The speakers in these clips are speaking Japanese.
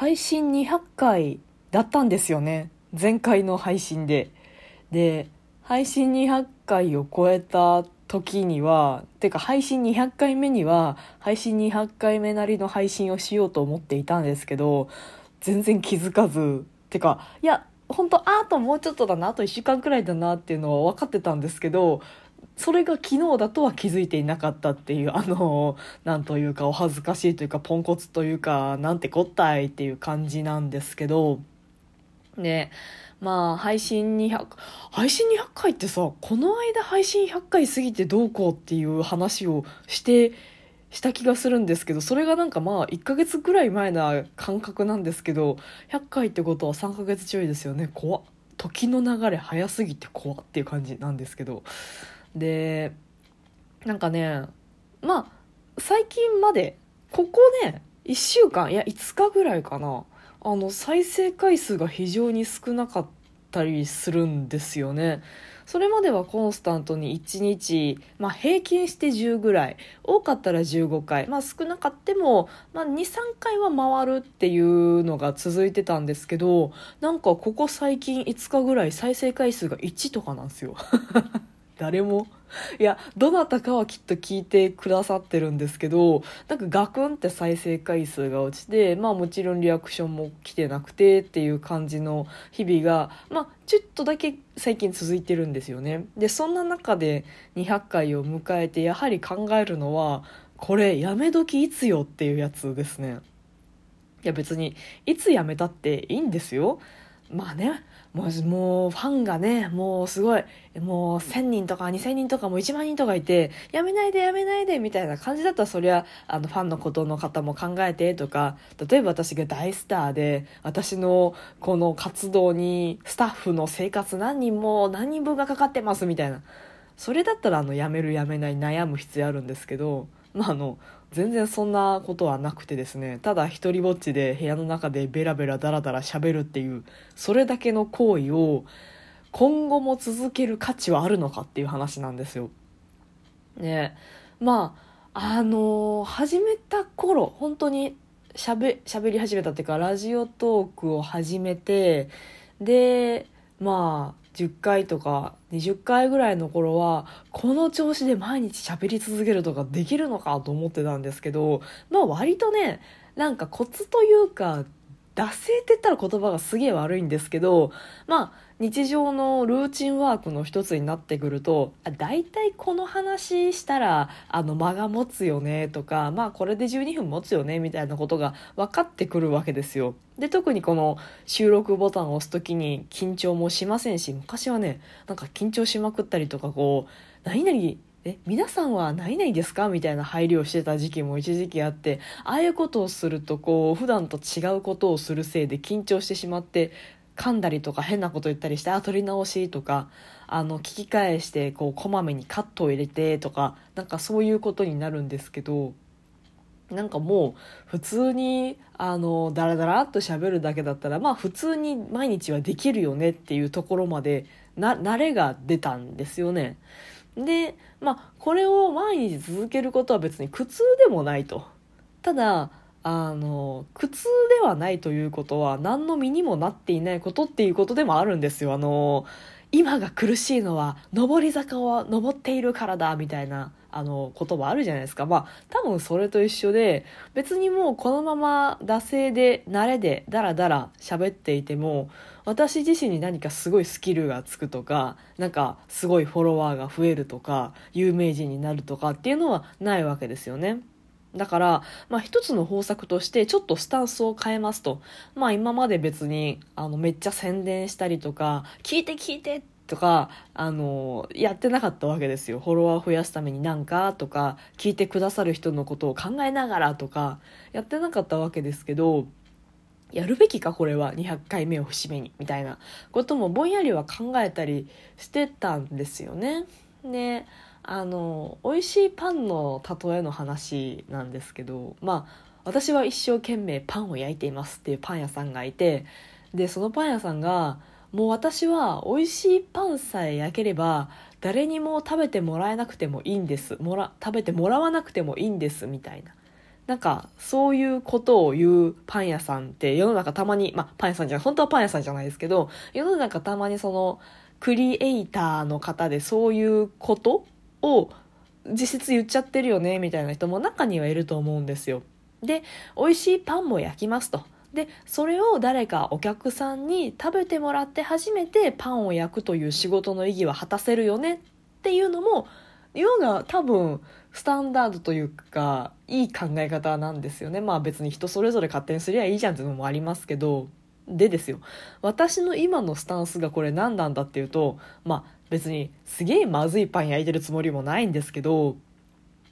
配信200回だったんですよね。前回の配信で。で配信200回を超えた時にはてか配信200回目には配信200回目なりの配信をしようと思っていたんですけど全然気づかず。てかいや本当あともうちょっとだなあと1週間くらいだなっていうのは分かってたんですけどそれが昨日だとは気づいていなかったっていうあの なんというかお恥ずかしいというかポンコツというかなんてこったいっていう感じなんですけどねまあ配信200配信200回ってさこの間配信100回過ぎてどうこうっていう話をしてした気がするんですけどそれがなんかまあ1ヶ月ぐらい前な感覚なんですけど100回ってことは3ヶ月ちょいですよね。怖っ。時の流れ早すぎて怖っていう感じなんですけど。でなんかねまあ最近までここね1週間いや5日ぐらいかなあの再生回数が非常に少なかったりするんですよね。それまではコンスタントに1日、まあ、平均して10ぐらい多かったら15回、まあ、少なかっても、まあ、23回は回るっていうのが続いてたんですけどなんかここ最近5日ぐらい再生回数が1とかなんですよ。誰も。いやどなたかはきっと聞いてくださってるんですけどなんかガクンって再生回数が落ちてまあもちろんリアクションも来てなくてっていう感じの日々がまあちょっとだけ最近続いてるんですよね。でそんな中で200回を迎えてやはり考えるのはこれやめ時いつよっていうやつですね。いや別にいつやめたっていいんですよ。まあね。もうもうファンがねもうすごい。もう1000人とか2000人とかも1万人とかいてやめないでやめないでみたいな感じだった。らそりゃあのファンのことの方も考えてとか。例えば私が大スターで私のこの活動にスタッフの生活何人も何人分がかかってますみたいな。それだったらあのやめるやめない悩む必要あるんですけど。まああの全然そんなことはなくてですねただ一人ぼっちで部屋の中でベラベラダラダラ喋るっていうそれだけの行為を今後も続ける価値はあるのかっていう話なんですよ。ねまああのー、始めた頃本当にしゃべり始めたっていうかラジオトークを始めてでまあ10回とか20回ぐらいの頃はこの調子で毎日喋り続けるとかできるのかと思ってたんですけどまあ割とねなんかコツというか惰性って言ったら言葉がすげえ悪いんですけどまあ日常のルーチンワークの一つになってくると大体この話したらあの間が持つよねとかまあこれで12分持つよねみたいなことが分かってくるわけですよ。で特にこの収録ボタンを押す時に緊張もしませんし昔はねなんか緊張しまくったりとかこう何々え皆さんは何々ですか？みたいな配慮をしてた時期も一時期あってああいうことをするとこう普段と違うことをするせいで緊張してしまって噛んだりとか変なこと言ったりしてあ取り直しとかあの聞き返してこうこまめにカットを入れてとかなんかそういうことになるんですけどなんかもう普通にあのダラダラっと喋るだけだったらまあ普通に毎日はできるよねっていうところまでな慣れが出たんですよね。でまあこれを毎日続けることは別に苦痛でもないと。ただあの苦痛ではないということは何の身にもなっていないことっていうことでもあるんですよ。あの今が苦しいのは上り坂を登っているからだみたいなあの言葉あるじゃないですかまあ多分それと一緒で別にもうこのまま惰性で慣れでダラダラ喋っていても私自身に何かすごいスキルがつくとかなんかすごいフォロワーが増えるとか有名人になるとかっていうのはないわけですよね。だから、まあ一つの方策としてちょっとスタンスを変えますと。まあ今まで別に、あの、めっちゃ宣伝したりとか、聞いて聞いてとか、あの、やってなかったわけですよ。フォロワー増やすためになんかとか、聞いてくださる人のことを考えながらとか、やってなかったわけですけど、やるべきかこれは200回目を節目にみたいなこともぼんやりは考えたりしてたんですよね。であの美味しいパンの例えの話なんですけどまあ私は一生懸命パンを焼いていますっていうパン屋さんがいてでそのパン屋さんがもう私は美味しいパンさえ焼ければ誰にも食べてもらえなくてもいいんです。もら食べてもらわなくてもいいんですみたいな。なんかそういうことを言うパン屋さんって世の中たまに、まあパン屋さんじゃない、本当はパン屋さんじゃないですけど、世の中たまにそのクリエイターの方でそういうことを実質言っちゃってるよねみたいな人も中にはいると思うんですよ。で、美味しいパンも焼きますと。で、それを誰かお客さんに食べてもらって初めてパンを焼くという仕事の意義は果たせるよねっていうのも、要が多分スタンダードというか、いい考え方なんですよね。まあ別に人それぞれ勝手にすりゃいいじゃんっていうのもありますけど、でですよ。私の今のスタンスがこれ何なんだっていうと、まあ別にすげえまずいパン焼いてるつもりもないんですけど、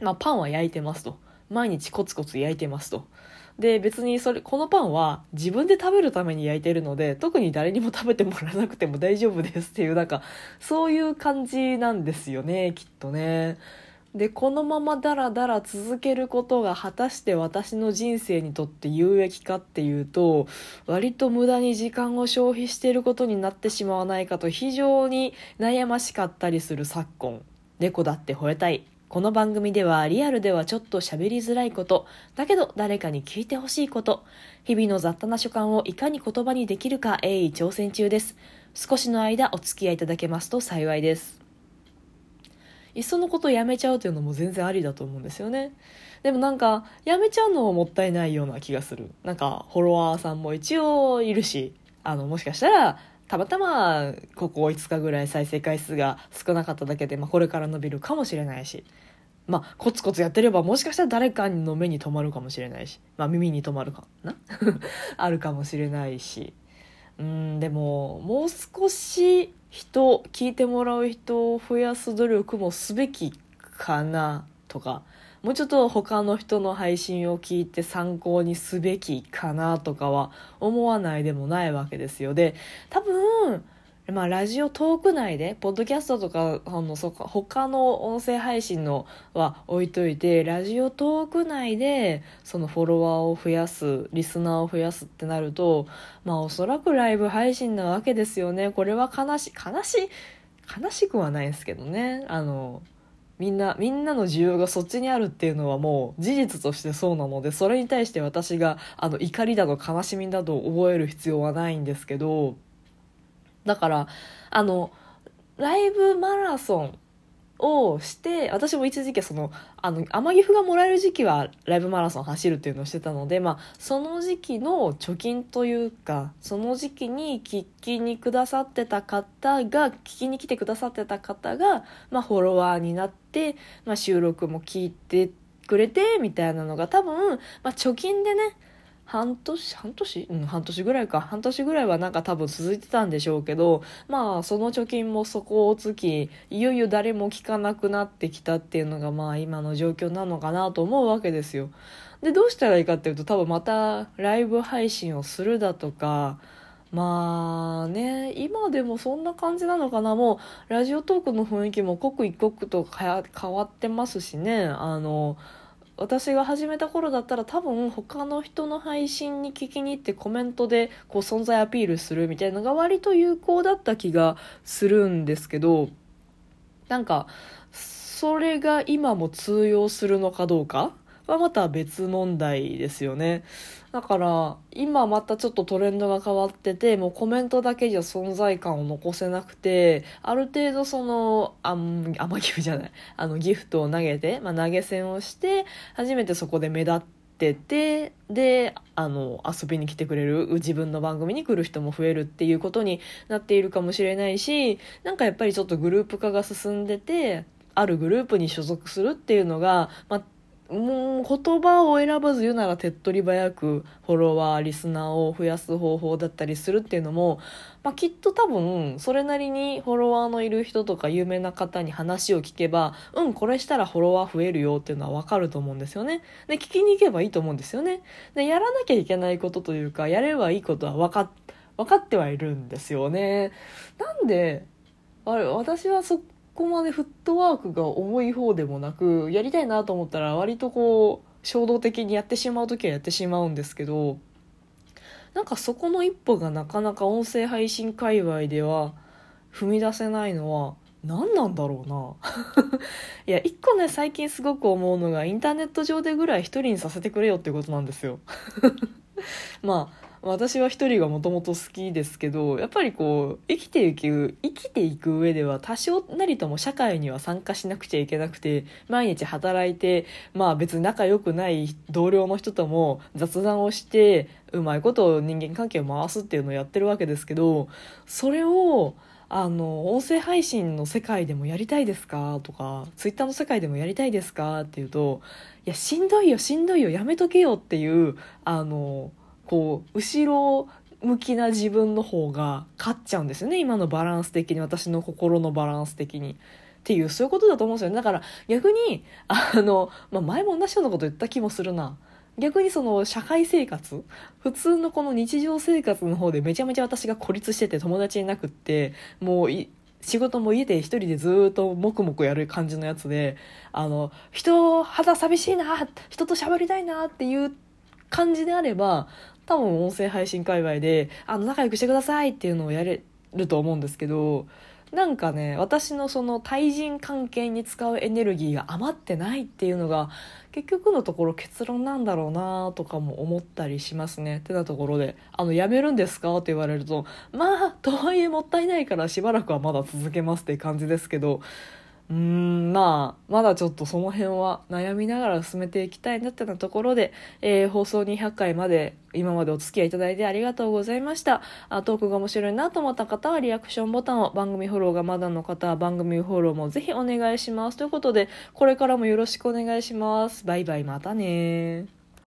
まあパンは焼いてますと。毎日コツコツ焼いてますと。で別にそれこのパンは自分で食べるために焼いてるので特に誰にも食べてもらわなくても大丈夫ですっていうなんかそういう感じなんですよねきっとね。でこのままダラダラ続けることが果たして私の人生にとって有益かっていうと割と無駄に時間を消費していることになってしまわないかと非常に悩ましかったりする昨今猫だって吠えたいこの番組ではリアルではちょっと喋りづらいこと、だけど誰かに聞いてほしいこと、日々の雑多な所感をいかに言葉にできるか鋭意挑戦中です。少しの間お付き合いいただけますと幸いです。いっそのことやめちゃうというのも全然ありだと思うんですよね。でもなんか、やめちゃうのももったいないような気がする。なんか、フォロワーさんも一応いるし、あの、もしかしたら、たまたまここ5日ぐらい再生回数が少なかっただけで、まあ、これから伸びるかもしれないし、まあ、コツコツやってればもしかしたら誰かの目に留まるかもしれないし、まあ、耳に留まるかな？あるかもしれないしうんでももう少し人聞いてもらう人を増やす努力もすべきかなとかもうちょっと他の人の配信を聞いて参考にすべきかなとかは思わないでもないわけですよ。で、多分、まあ、ラジオトーク内で、ポッドキャストとか、あの、そか他の音声配信のは置いといて、ラジオトーク内で、そのフォロワーを増やす、リスナーを増やすってなると、まあ、おそらくライブ配信なわけですよね。これは悲し、悲し、悲しくはないですけどね。あの、みんなみんなの需要がそっちにあるっていうのはもう事実としてそうなのでそれに対して私があの怒りだと悲しみだと覚える必要はないんですけどだからあのライブマラソンをして私も一時期そのあの天岐阜がもらえる時期はライブマラソン走るっていうのをしてたので、まあ、その時期の貯金というかその時期に聞きにくださってた方が聞きに来てくださってた方が、まあ、フォロワーになって、まあ、収録も聞いてくれてみたいなのが多分、まあ、貯金でね半年？半年？うん半年ぐらいか。半年ぐらいはなんか多分続いてたんでしょうけどまあその貯金も底をつきいよいよ誰も聞かなくなってきたっていうのがまあ今の状況なのかなと思うわけですよ。でどうしたらいいかっていうと多分またライブ配信をするだとかまあね今でもそんな感じなのかな。もうラジオトークの雰囲気も刻一刻と変わってますしね。あの私が始めた頃だったら多分他の人の配信に聞きに行ってコメントでこう存在アピールするみたいなのが割と有効だった気がするんですけどなんかそれが今も通用するのかどうかはまた別問題ですよね。だから今またちょっとトレンドが変わっててもうコメントだけじゃ存在感を残せなくてある程度そのあん甘ギフじゃない。あのギフトを投げて、まあ、投げ銭をして初めてそこで目立っててであの遊びに来てくれる自分の番組に来る人も増えるっていうことになっているかもしれないしなんかやっぱりちょっとグループ化が進んでてあるグループに所属するっていうのが、まあもう言葉を選ばず言うなら手っ取り早くフォロワーリスナーを増やす方法だったりするっていうのも、まあ、きっと多分それなりにフォロワーのいる人とか有名な方に話を聞けばうんこれしたらフォロワー増えるよっていうのは分かると思うんですよね。で聞きに行けばいいと思うんですよね。でやらなきゃいけないことというかやればいいことは分か分かってはいるんですよね。なんであれ私はそこまでフットワークが重い方でもなくやりたいなと思ったら割とこう衝動的にやってしまう時はやってしまうんですけどなんかそこの一歩がなかなか音声配信界隈では踏み出せないのは何なんだろうな。いや一個ね最近すごく思うのがインターネット上でぐらい一人にさせてくれよってことなんですよ。まあ私は一人がもともと好きですけどやっぱりこう生きていく生きていく上では多少なりとも社会には参加しなくちゃいけなくて毎日働いてまあ別に仲良くない同僚の人とも雑談をしてうまいこと人間関係を回すっていうのをやってるわけですけどそれをあの音声配信の世界でもやりたいですか？とかツイッターの世界でもやりたいですか？っていうといやしんどいよしんどいよやめとけよっていうあのこう後ろ向きな自分の方が勝っちゃうんですよね。今のバランス的に。私の心のバランス的に。っていうそういうことだと思うんですよね。だから逆にあの、まあ、前も同じようなこと言った気もするな。逆にその社会生活普通のこの日常生活の方でめちゃめちゃ私が孤立してて友達いなくってもう仕事も家で一人でずっと黙々やる感じのやつであの人肌寂しいな人と喋りたいなっていう感じであれば多分音声配信界隈であの仲良くしてくださいっていうのをやれると思うんですけどなんかね私のその対人関係に使うエネルギーが余ってないっていうのが結局のところ結論なんだろうなとかも思ったりしますねってなところで「あのやめるんですか?」って言われるとまあとはいえもったいないからしばらくはまだ続けますって感じですけどうーんまあまだちょっとその辺は悩みながら進めていきたいなってなところで、えー、放送200回まで今までお付き合いいただいてありがとうございました。あトークが面白いなと思った方はリアクションボタンを番組フォローがまだの方は番組フォローもぜひお願いします。ということでこれからもよろしくお願いします。バイバイまたね